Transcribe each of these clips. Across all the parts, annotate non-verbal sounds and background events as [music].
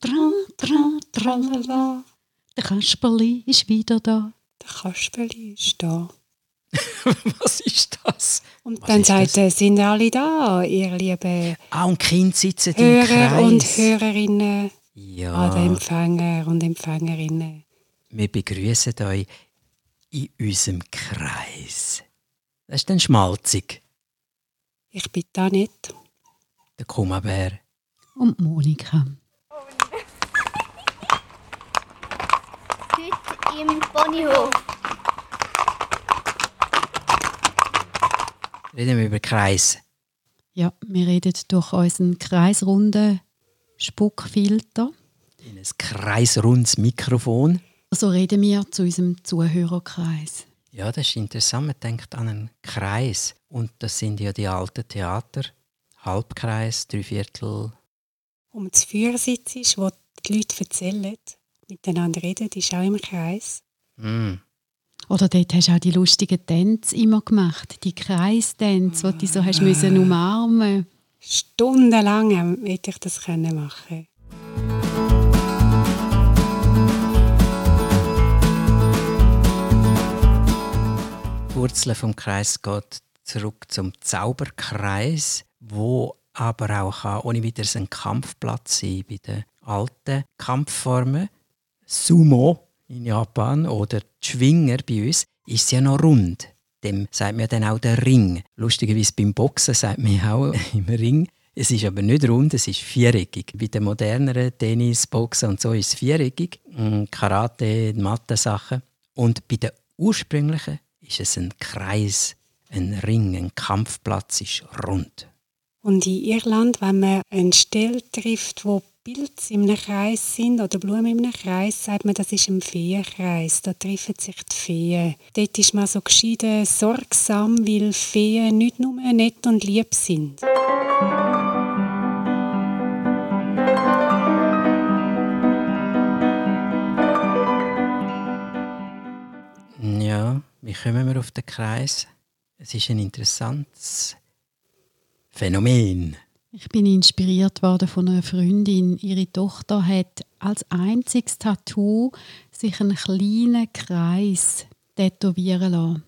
tra, tra, tralala. Der Kasperli ist wieder da. Der Kasperli ist da. [laughs] Was ist das? Und Was dann sagt er, sind alle da, ihr lieben Ah, und Kinder sitzen im Hörer Kreis. und Hörerinnen, Ja, alle Empfänger und Empfängerinnen. wir begrüßen euch in unserem Kreis. Das ist dann schmalzig, Ich bin da nicht. der Kummerbär. Und Monika. Im Ponyhof. Reden wir über Kreis. Ja, wir reden durch unseren kreisrunden Spuckfilter. In ein kreisrundes Mikrofon. So reden wir zu unserem Zuhörerkreis. Ja, das ist interessant. Man denkt an einen Kreis. Und das sind ja die alten Theater. Halbkreis, Dreiviertel. Um das Feuer sitzt, wo die Leute erzählen, miteinander reden, ist auch im Kreis. Mm. Oder dort hast du auch die lustigen Tänze immer gemacht. Die Kreistänze, die du so hast müssen umarmen Stundenlang hätte ich das können machen Die Wurzel vom Kreis geht zurück zum Zauberkreis, wo aber auch kann, ohne wieder ein Kampfplatz sein bei den alten Kampfformen. Sumo in Japan oder Schwinger bei uns ist ja noch rund. Dem sagt man dann auch der Ring. Lustigerweise beim Boxen sagt man auch [laughs] im Ring. Es ist aber nicht rund, es ist viereckig. Bei den moderneren Tennis, Boxen und so ist es viereckig. Mm, Karate, Mathe-Sachen. Und bei den ursprünglichen ist es ein Kreis, ein Ring, ein Kampfplatz ist rund. Und in Irland, wenn man eine Stelle trifft, wo Pilze in einem Kreis sind oder Blumen in einem Kreis, sagt man, das ist ein Feenkreis. Da treffen sich die Feen. Dort ist man so geschieden sorgsam, weil Feen nicht nur nett und lieb sind. Ja, wie kommen wir auf den Kreis? Es ist ein interessantes Phänomen. Ich bin inspiriert worden von einer Freundin. Ihre Tochter hat als einziges Tattoo sich einen kleinen Kreis tätowieren lassen.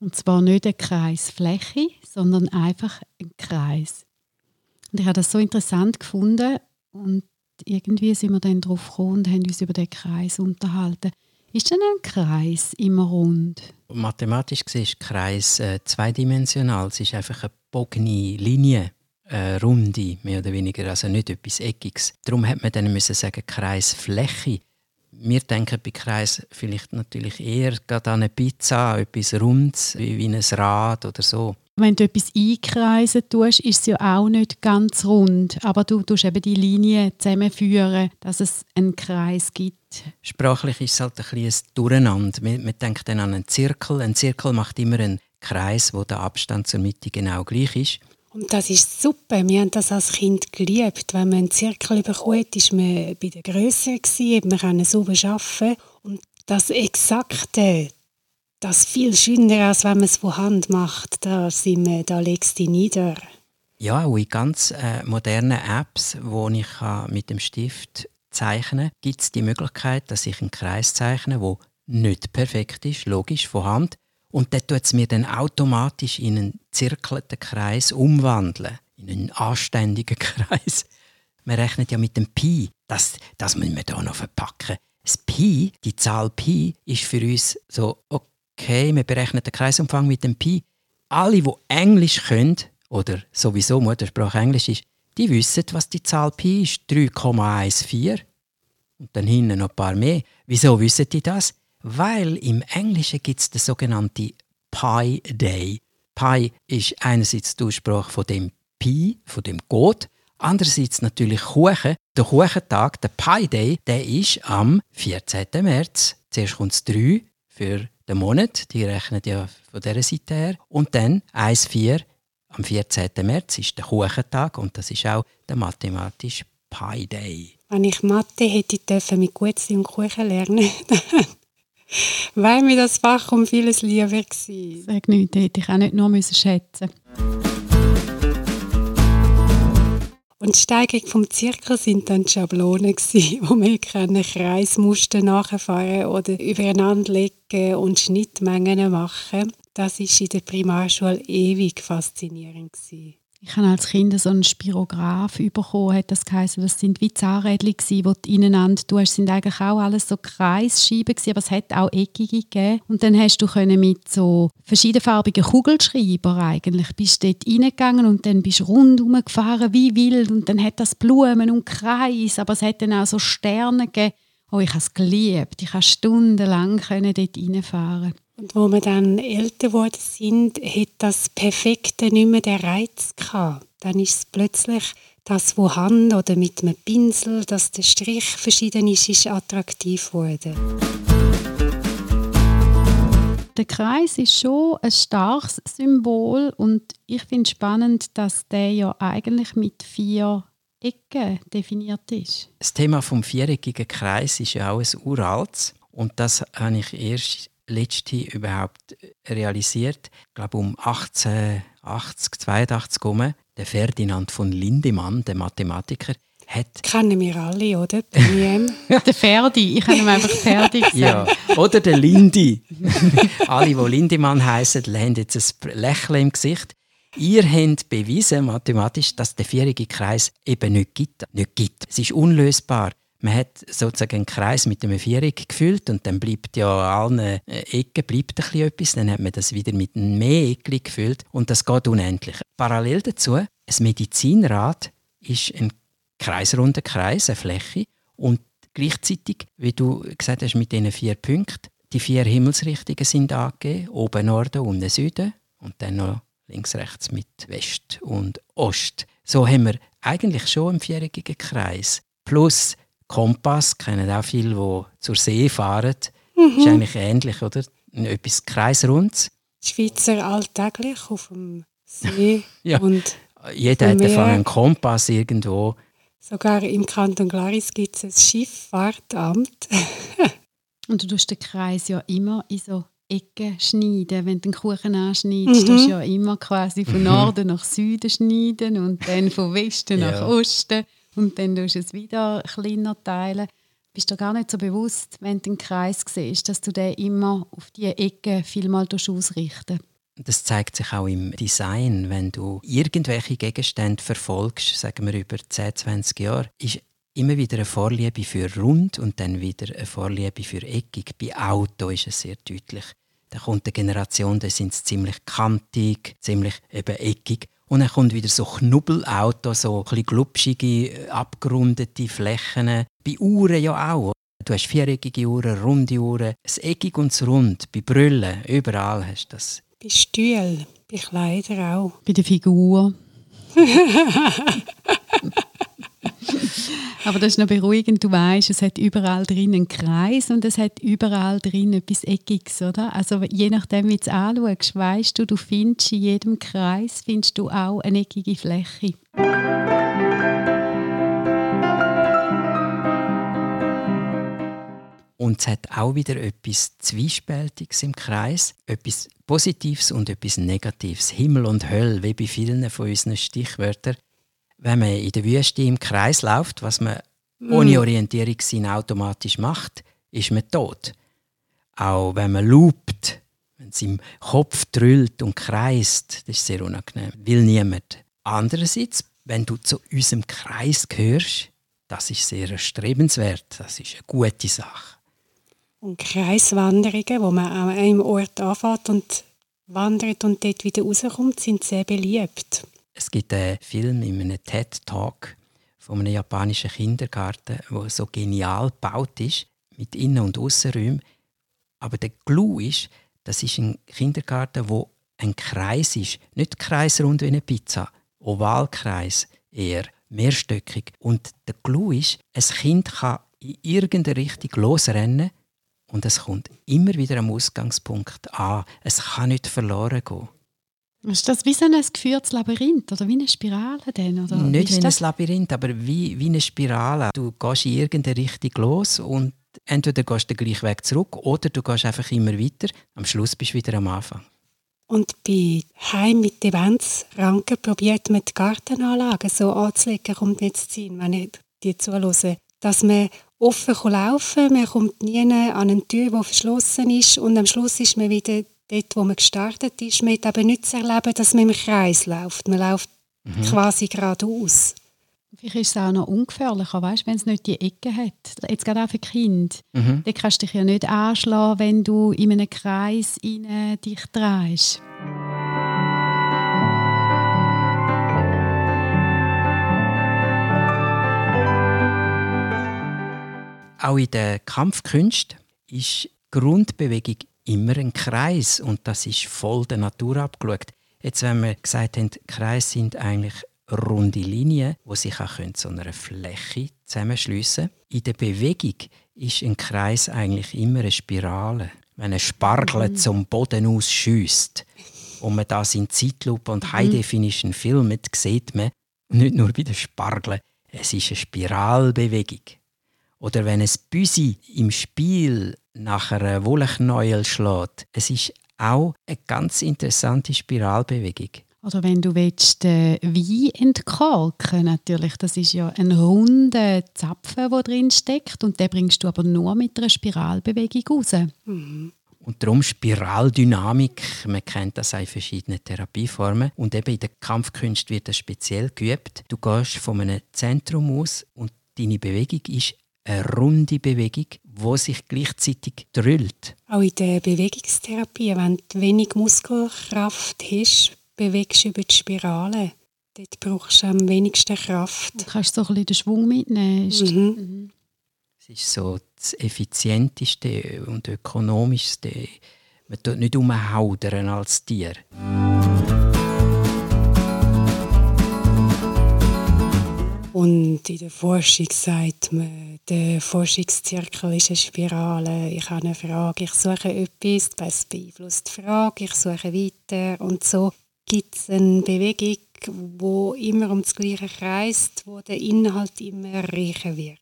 Und zwar nicht eine Kreisfläche, sondern einfach ein Kreis. Und ich habe das so interessant gefunden und irgendwie sind wir dann drauf gekommen und haben uns über den Kreis unterhalten. Ist denn ein Kreis immer rund? Mathematisch gesehen ist Kreis äh, zweidimensional. Es ist einfach eine bogene Linie, eine runde, mehr oder weniger, also nicht etwas Eckiges. Darum hat man dann müssen sagen Kreisfläche. Wir denken bei Kreis vielleicht natürlich eher gerade an eine Pizza, etwas Rundes, wie, wie ein Rad oder so. Wenn du etwas einkreisen tust, ist es ja auch nicht ganz rund. Aber du tust eben die Linien zusammenführen, dass es einen Kreis gibt. Sprachlich ist es halt ein bisschen ein Durcheinander. Man, man denkt dann an einen Zirkel. Ein Zirkel macht immer einen Kreis, wo der Abstand zur Mitte genau gleich ist. Und das ist super. Wir haben das als Kind geliebt. Wenn man einen Zirkel bekommt, ist man bei der Größe gewesen, man kann sauber arbeiten. Und das Exakte, das viel schöner, als wenn man es von Hand macht. Da, sind wir, da legst du dich nieder. Ja, auch in ganz äh, modernen Apps, wo ich kann mit dem Stift zeichnen gibt es die Möglichkeit, dass ich einen Kreis zeichne, wo nicht perfekt ist, logisch, von Hand. Und der tut es mir dann automatisch in einen zirkelten Kreis umwandeln. In einen anständigen [laughs] Kreis. Man rechnet ja mit dem Pi. Das, das müssen wir hier noch verpacken. Das Pi, die Zahl Pi, ist für uns so, okay, wir berechnen den Kreisumfang mit dem Pi. Alle, die Englisch können, oder sowieso Muttersprache Englisch ist, die wissen, was die Zahl Pi ist. 3,14. Und dann hinten noch ein paar mehr. Wieso wissen die das? Weil im Englischen gibt es den sogenannten Pi Day. Pi ist einerseits die Aussprache von dem Pi, von dem Gott, andererseits natürlich Kuchen. Der Kuchentag, der Pi Day, der ist am 14. März. Zuerst kommt das 3 für den Monat, die rechnen ja von dieser Seite her. Und dann 1,4 am 14. März ist der Kuchentag und das ist auch der mathematische Pi Day. Wenn ich Mathe hätte dürfen mit Gutzli und Kuchen lernen, [laughs] wäre mir das Fach um vieles lieber gewesen. Sag nichts, hätte ich auch nicht nur schätzen Und die Steigung vom Zirkel sind dann die Schablonen gewesen, [laughs] wo wir können Kreismuster nachfahren oder übereinander legen und Schnittmengen machen. Das ist in der Primarschule ewig faszinierend gewesen. Ich habe als Kind so einen Spirograph bekommen, hat das geheißen. Das sind wie Zahnrädchen die du ineinander tust. Das sind eigentlich auch alles so Kreisscheiben gewesen, aber es hat auch eckige gegeben. Und dann hast du können mit so verschiedenfarbigen Kugelschreiber eigentlich bist dort reingegangen und dann bist du rundherum gefahren wie wild und dann hat das Blumen und Kreis, aber es hat dann auch so Sterne gegeben. Oh, ich habe es geliebt. Ich konnte stundenlang dort reinfahren. Und wo wir dann älter geworden sind, hat das Perfekte nicht mehr den Reiz gehabt. Dann ist es plötzlich das, wo Hand oder mit einem Pinsel, dass der Strich verschieden ist, ist attraktiv geworden. Der Kreis ist schon ein starkes Symbol und ich finde es spannend, dass der ja eigentlich mit vier Ecken definiert ist. Das Thema vom viereckigen Kreis ist ja auch ein uraltes und das habe ich erst letzte überhaupt realisiert. Ich glaube um 1880, 82 herum, der Ferdinand von Lindemann, der Mathematiker, hat... Kennen wir alle, oder? [laughs] der Ferdi, ich habe ihm einfach Ferdi [laughs] gesagt. Ja, oder der Lindy. [laughs] alle, die Lindemann heißen, haben jetzt ein Lächeln im Gesicht. Ihr habt bewiesen, mathematisch, dass der vierige Kreis eben nicht gibt. Nicht gibt. Es ist unlösbar. Man hat sozusagen einen Kreis mit einem Viereck gefüllt und dann bleibt ja an allen äh, Ecken bleibt ein etwas. Dann hat man das wieder mit einem Mehreckchen gefüllt und das geht unendlich. Parallel dazu, ein Medizinrad ist ein kreisrunder Kreis, eine Fläche und gleichzeitig, wie du gesagt hast, mit diesen vier Punkten, die vier Himmelsrichtungen sind angegeben, oben Norden, unten Süden und dann noch links, rechts mit West und Ost. So haben wir eigentlich schon einen viereckigen Kreis. Plus Kompass kennen auch viele, die zur See fahren. Mhm. Ist eigentlich ähnlich, oder? Etwas Kreisrundes. Schweizer alltäglich auf dem See. [laughs] ja. und Jeder hat einen Kompass irgendwo. Sogar im Kanton Glaris gibt es ein Schifffahrtamt. [laughs] und du tust den Kreis ja immer in so Ecken schneiden. Wenn du den Kuchen anschneidest, mhm. tust du ja immer quasi von Norden nach Süden schneiden und dann von Westen [laughs] ja. nach Osten und dann tust du es wieder kleiner teilen. Bist du gar nicht so bewusst, wenn du den Kreis siehst, dass du den immer auf diese Ecke vielmal ausrichten das zeigt sich auch im Design. Wenn du irgendwelche Gegenstände verfolgst, sagen wir über 10, 20 Jahre, ist immer wieder eine Vorliebe für rund und dann wieder eine Vorliebe für eckig. Bei Auto ist es sehr deutlich. Da kommt eine Generation, da sind sie ziemlich kantig, ziemlich eben eckig. Und dann kommt wieder so Knubbelauto, so ein glubschige, abgerundete Flächen. Bei Uhren ja auch. Du hast viereckige Uhren, runde Uhren, das Eckig und das Rund. Bei Brüllen, überall hast du das. Bei Stühlen, bei Kleidern auch. Bei der Figur. [laughs] [laughs] Aber das ist noch beruhigend, du weißt, es hat überall drin einen Kreis und es hat überall drin etwas Eckiges, oder? Also je nachdem, wie du es anschaust, weißt du, du findest in jedem Kreis findest du auch eine eckige Fläche. Und es hat auch wieder etwas Zwiespältiges im Kreis, etwas Positives und etwas Negatives. Himmel und Hölle, wie bei vielen von unseren Stichwörtern wenn man in der Wüste im Kreis läuft, was man mm. ohne Orientierungssinn automatisch macht, ist man tot. Auch wenn man loopt, wenn es im Kopf drüllt und kreist, das ist sehr unangenehm. Will niemand. Andererseits, wenn du zu unserem Kreis gehörst, das ist sehr erstrebenswert. Das ist eine gute Sache. Und Kreiswanderungen, wo man an einem Ort anfängt und wandert und dort wieder rauskommt, sind sehr beliebt. Es gibt einen Film in einem TED-Talk von einem japanischen Kindergarten, der so genial gebaut ist, mit Innen- und Aussenräumen. Aber der Clou ist, das ist ein Kindergarten, wo ein Kreis ist. Nicht kreisrund wie eine Pizza, Ovalkreis eher, mehrstöckig. Und der Clou ist, ein Kind kann in irgendeine Richtung losrennen und es kommt immer wieder am Ausgangspunkt an. Es kann nicht verloren gehen. Ist das wie so ein geführtes Labyrinth oder wie eine Spirale denn? Oder Nicht wie, wie ein Labyrinth, aber wie, wie eine Spirale. Du gehst in irgendeine Richtung los und entweder gehst du den gleichen Weg zurück oder du gehst einfach immer weiter. Am Schluss bist du wieder am Anfang. Und bei Heim mit Demenzranken probiert man die Gartenanlagen so anzulegen, kommt jetzt Sinn, wenn ich die zuhöre, dass man offen laufen kann, man kommt nie an eine Tür, die verschlossen ist und am Schluss ist man wieder dort, wo man gestartet ist. Man hat aber nicht zu erleben, dass man im Kreis läuft. Man läuft mhm. quasi geradeaus. Vielleicht ist es auch noch ungefährlicher, weißt, wenn es nicht die Ecke hat. Jetzt gerade auch für Kinder. Mhm. Dann kannst du dich ja nicht anschlagen, wenn du in einen Kreis rein dich drehst. Auch in der Kampfkunst ist Grundbewegung immer ein Kreis und das ist voll der Natur abgeschaut. Jetzt, wenn wir gesagt haben, Kreise sind eigentlich runde Linien, die sich auch zu einer Fläche zusammenschliessen können. In der Bewegung ist ein Kreis eigentlich immer eine Spirale. Wenn ein Spargel mhm. zum Boden ausschießt und man das in Zeitlupe und High Definition filmt, sieht man, nicht nur bei den Spargeln, es ist eine Spiralbewegung. Oder wenn ein Büsi im Spiel nach einer Wollknäuel schlägt, es ist auch eine ganz interessante Spiralbewegung. Oder wenn du willst, den Wein entkalken natürlich, das ist ja ein runder Zapfen, der drin steckt und den bringst du aber nur mit einer Spiralbewegung raus. Mhm. Und darum Spiraldynamik, man kennt das auch in verschiedenen Therapieformen. Und eben in der Kampfkunst wird das speziell geübt. Du gehst von einem Zentrum aus und deine Bewegung ist eine runde Bewegung, die sich gleichzeitig drüllt. Auch in der Bewegungstherapie, wenn du wenig Muskelkraft hast, bewegst du über die Spirale. Dort brauchst du am wenigsten Kraft. Du kannst so ein bisschen den Schwung mitnehmen. Mhm. Mhm. Es ist so das effizienteste und ökonomischste. Man tut nicht umhaudern als Tier. Und in der Forschung sagt man, der Forschungszirkel ist eine Spirale. Ich habe eine Frage, ich suche etwas, das beeinflusst die Frage, ich suche weiter. Und so gibt es eine Bewegung, wo immer um das Gleiche kreist, wo der Inhalt immer reicher wird.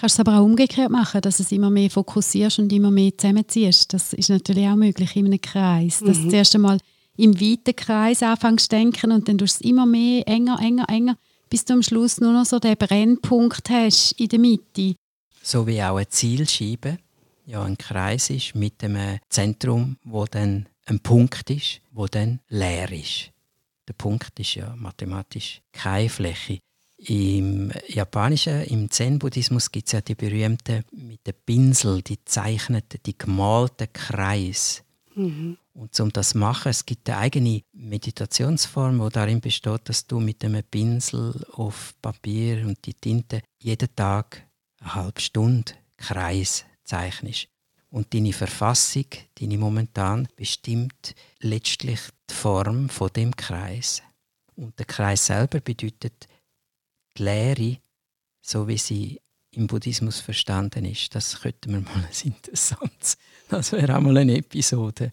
Kannst du es aber auch umgekehrt machen, dass es immer mehr fokussierst und immer mehr zusammenziehst. Das ist natürlich auch möglich in einem Kreis. Dass mhm. du zuerst einmal im weiten Kreis anfängst zu denken und dann tust du es immer mehr enger, enger, enger, bis du am Schluss nur noch so den Brennpunkt hast in der Mitte. So wie auch eine Zielscheibe ja ein Kreis ist mit einem Zentrum, wo dann ein Punkt ist, wo dann leer ist. Der Punkt ist ja mathematisch keine Fläche. Im Japanischen, im Zen-Buddhismus gibt es ja die berühmten mit dem Pinsel, die zeichneten, die gemalten Kreis. Mhm. Und um das zu machen, es gibt eine eigene Meditationsform, die darin besteht, dass du mit einem Pinsel auf Papier und die Tinte jeden Tag eine halbe Stunde Kreis zeichnest. Und deine Verfassung, deine momentan, bestimmt letztlich die Form von dem Kreis. Und der Kreis selber bedeutet die Lehre, so wie sie im Buddhismus verstanden ist. Das könnte man mal ein [laughs] interessantes, das wäre auch mal eine Episode,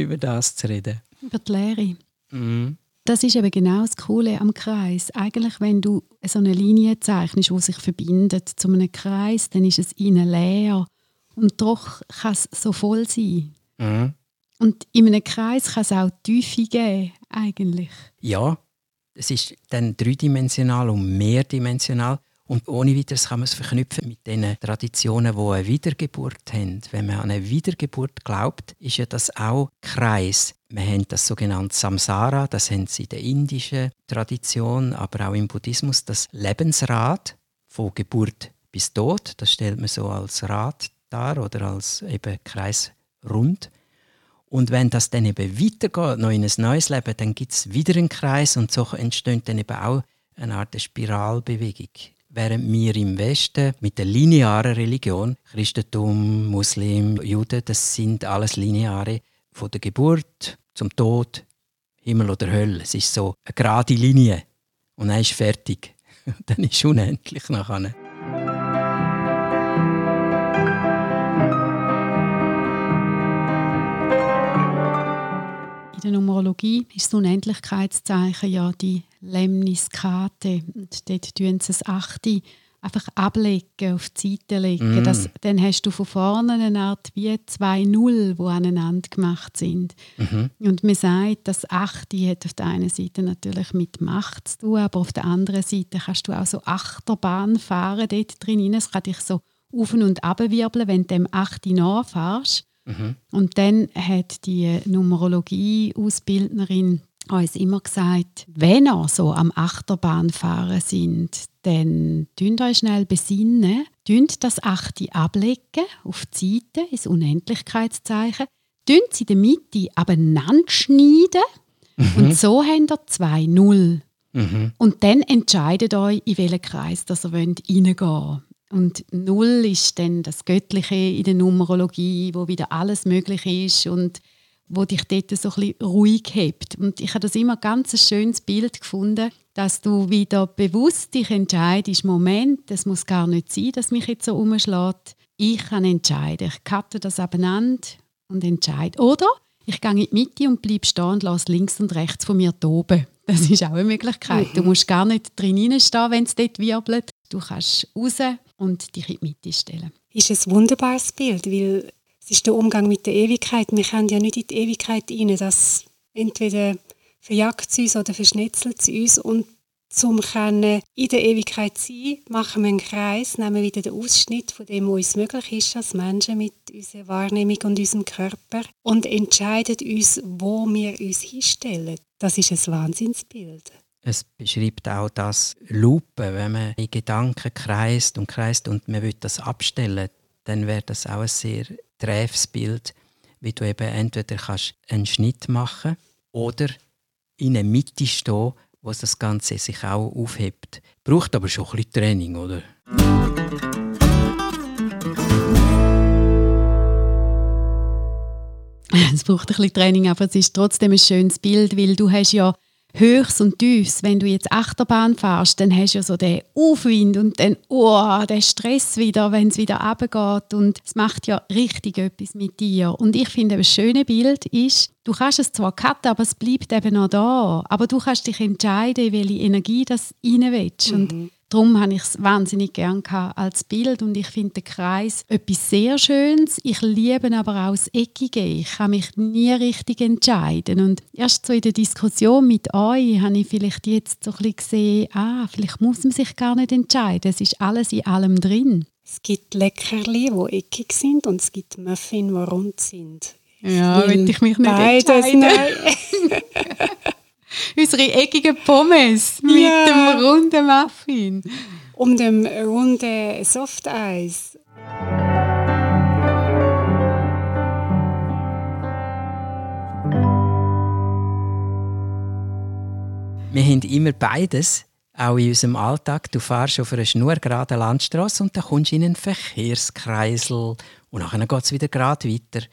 über das zu reden. Über die Lehre. Mhm. Das ist eben genau das Coole am Kreis. Eigentlich, wenn du so eine Linie zeichnest, die sich verbindet zu einem Kreis, dann ist es innen leer und doch kann es so voll sein. Mhm. Und in einem Kreis kann es auch Tiefe geben, eigentlich. Ja, es ist dann dreidimensional und mehrdimensional. Und ohne weiteres kann man es verknüpfen mit den Traditionen, die eine Wiedergeburt haben. Wenn man an eine Wiedergeburt glaubt, ist ja das auch Kreis. Wir haben das sogenannte Samsara, das haben sie in der indischen Tradition, aber auch im Buddhismus, das Lebensrad von Geburt bis Tod. Das stellt man so als Rad dar oder als eben kreisrund. Und wenn das dann eben weitergeht, noch in ein neues Leben, dann gibt es wieder einen Kreis und so entsteht dann eben auch eine Art Spiralbewegung. Während wir im Westen mit der linearen Religion, Christentum, Muslim, Juden, das sind alles Lineare, von der Geburt zum Tod, Himmel oder Hölle. Es ist so eine gerade Linie. Und dann ist fertig. [laughs] dann ist unendlich nachher. Der Numerologie ist das Unendlichkeitszeichen ja die Lemniskate. Und dort tun sie das Achte einfach ablegen, auf die Seite legen. Mm. Das, dann hast du von vorne eine Art wie zwei Null, die aneinander gemacht sind. Mhm. Und man sagt, das Achte hat auf der einen Seite natürlich mit Macht zu tun, aber auf der anderen Seite kannst du auch so Achterbahn fahren dort drin. Es kann dich so auf und ab wirbeln, wenn du dem Achte nachfährst. Mhm. Und dann hat die Numerologie-Ausbildnerin uns immer gesagt, wenn ihr so am Achterbahnfahren sind, dann tünt euch schnell besinnen, tünt das Achte ablegen auf die Seite, ins Unendlichkeitszeichen, tünt sie in der Mitte abeinander schneiden und so habt ihr zwei Null. Mhm. Und dann entscheidet euch, in welchen Kreis dass ihr reingehen wollt. Und Null ist dann das Göttliche in der Numerologie, wo wieder alles möglich ist und wo dich dort so ein bisschen ruhig hebt. Und ich habe das immer ganz ein schönes Bild gefunden, dass du wieder bewusst dich entscheidest, Moment, es muss gar nicht sein, dass mich jetzt so umschlägt. Ich kann entscheiden. Ich cutte das abeinander und entscheide. Oder ich gehe in die Mitte und bleibe stehen und lasse links und rechts von mir toben. Das ist auch eine Möglichkeit. Du musst gar nicht drin stehen, wenn es dort wirbelt. Du kannst raus und dich in die Mitte stellen. ist ein wunderbares Bild, weil es ist der Umgang mit der Ewigkeit. Wir können ja nicht in die Ewigkeit rein. Das entweder verjagt es uns oder verschnetzelt es uns. Und zum können in der Ewigkeit sein, machen wir einen Kreis, nehmen wieder den Ausschnitt von dem, was uns möglich ist als Menschen mit unserer Wahrnehmung und unserem Körper und entscheiden uns, wo wir uns hinstellen. Das ist ein Wahnsinnsbild. Es beschreibt auch das Lupen, wenn man in Gedanken kreist und kreist und man will das abstellen, dann wäre das auch ein sehr träfes Bild, wie du eben entweder kannst einen Schnitt machen oder in der Mitte stehen, wo das Ganze sich auch aufhebt. Braucht aber schon ein bisschen Training, oder? [laughs] Es braucht ein bisschen Training, aber es ist trotzdem ein schönes Bild, weil du hast ja Höchst und Tiefs. Wenn du jetzt Achterbahn fährst, dann hast du ja so den Aufwind und dann oh, den Stress wieder, wenn es wieder runtergeht. Und es macht ja richtig etwas mit dir. Und ich finde, ein schönes Bild ist, du kannst es zwar cutten, aber es bleibt eben noch da. Aber du kannst dich entscheiden, welche Energie das rein willst. Und Darum habe ich es wahnsinnig gern als Bild und ich finde den Kreis etwas sehr Schönes. Ich liebe aber auch das Eckige. Ich kann mich nie richtig entscheiden und erst so in der Diskussion mit euch habe ich vielleicht jetzt so ein bisschen gesehen, ah, vielleicht muss man sich gar nicht entscheiden. Es ist alles in allem drin. Es gibt Leckerli, die eckig sind und es gibt Muffin, die rund sind. Ja, will will ich mich nicht Beides entscheiden. [laughs] Unsere eckigen Pommes mit Ja. dem runden Muffin. Um dem runden Softeis. Wir haben immer beides, auch in unserem Alltag. Du fährst auf einer schnurgeraden Landstraße und dann kommst du in einen Verkehrskreisel und nachher geht es wieder gerade weiter.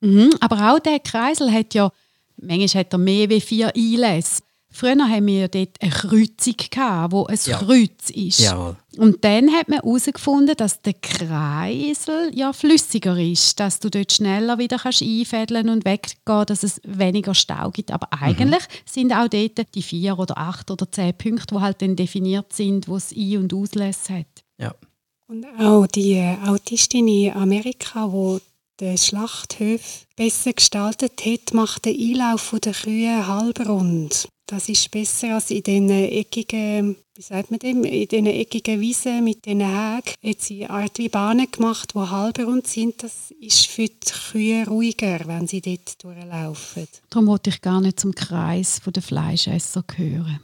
Mhm, aber auch der Kreisel hat ja, manchmal hat er mehr wie vier Einlässe. Früher haben wir dort eine Kreuzung, gehabt, wo ein Ja. Kreuz ist. Jawohl. Und dann hat man herausgefunden, dass der Kreisel ja flüssiger ist, dass du dort schneller wieder kannst einfädeln und weggehen, dass es weniger Stau gibt. Aber eigentlich sind auch dort die vier oder acht oder zehn Punkte, die halt dann definiert sind, wo es Ein- und Auslässe hat. Ja. Und auch die äh, Autistin in Amerika, die den Schlachthöf besser gestaltet hat, macht den Einlauf der Kühe halbrund. Das ist besser als in diesen eckigen, wie sagt man dem, in diesen eckigen Wiesen mit diesen Hägen. Hat sie eine Art wie Bahnen gemacht, die halbrund sind. Das ist für die Kühe ruhiger, wenn sie dort durchlaufen. Darum wollte ich gar nicht zum Kreis der Fleischesser gehören.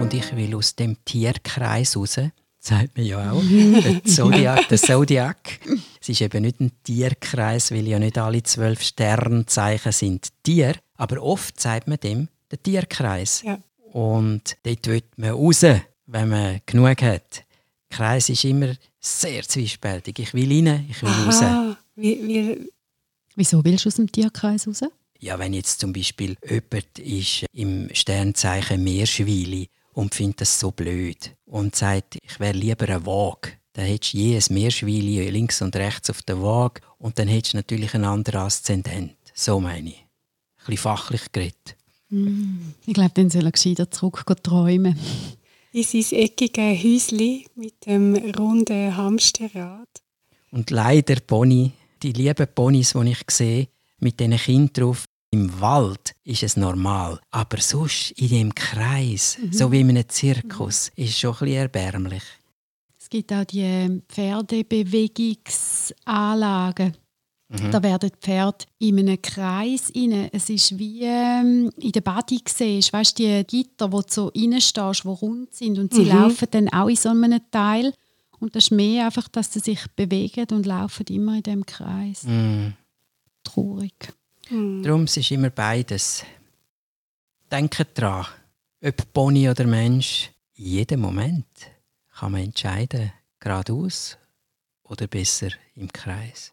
Und ich will aus dem Tierkreis raus, sagt man ja auch, der [laughs] Zodiac. Der Zodiac. Es ist eben nicht ein Tierkreis, weil ja nicht alle zwölf Sternzeichen sind Tier, aber oft sagt man dem der Tierkreis. Ja. Und dort will man raus, wenn man genug hat. Der Kreis ist immer sehr zwiespältig. Ich will rein, ich will raus. Aha, wie, wie, Wieso willst du aus dem Tierkreis raus? Ja, wenn jetzt zum Beispiel jemand ist im Sternzeichen Meerschweili und findet das so blöd und sagt, ich wäre lieber ein Waage, dann hättest du je ein Meerschweili links und rechts auf der Waage und dann hättest du natürlich einen anderen Aszendent. So meine ich. Ein bisschen fachlich geredet. Mm. Ich glaube, dann soll er gescheiter zurück träumen. In sein eckiges Häuschen mit dem runden Hamsterrad. Und leider Pony, die lieben Ponys, die ich sehe, mit diesen Kindern drauf, im Wald ist es normal. Aber sonst in dem Kreis, mhm. so wie in einem Zirkus, ist es schon ein bisschen erbärmlich. Es gibt auch die Pferdebewegungsanlagen. Mhm. Da werden die Pferde in einem Kreis rein. Es ist wie ähm, in der Body siehst, weißt die Gitter, wo du so reinstehst, die rund sind und sie mhm. laufen dann auch in so einem Teil. Und das ist mehr einfach, dass sie sich bewegen und laufen immer in dem Kreis. Mhm. Traurig. Mhm. Darum ist es immer beides. Denkt dran, ob Pony oder Mensch, in jedem Moment kann man entscheiden, geradeaus oder besser im Kreis.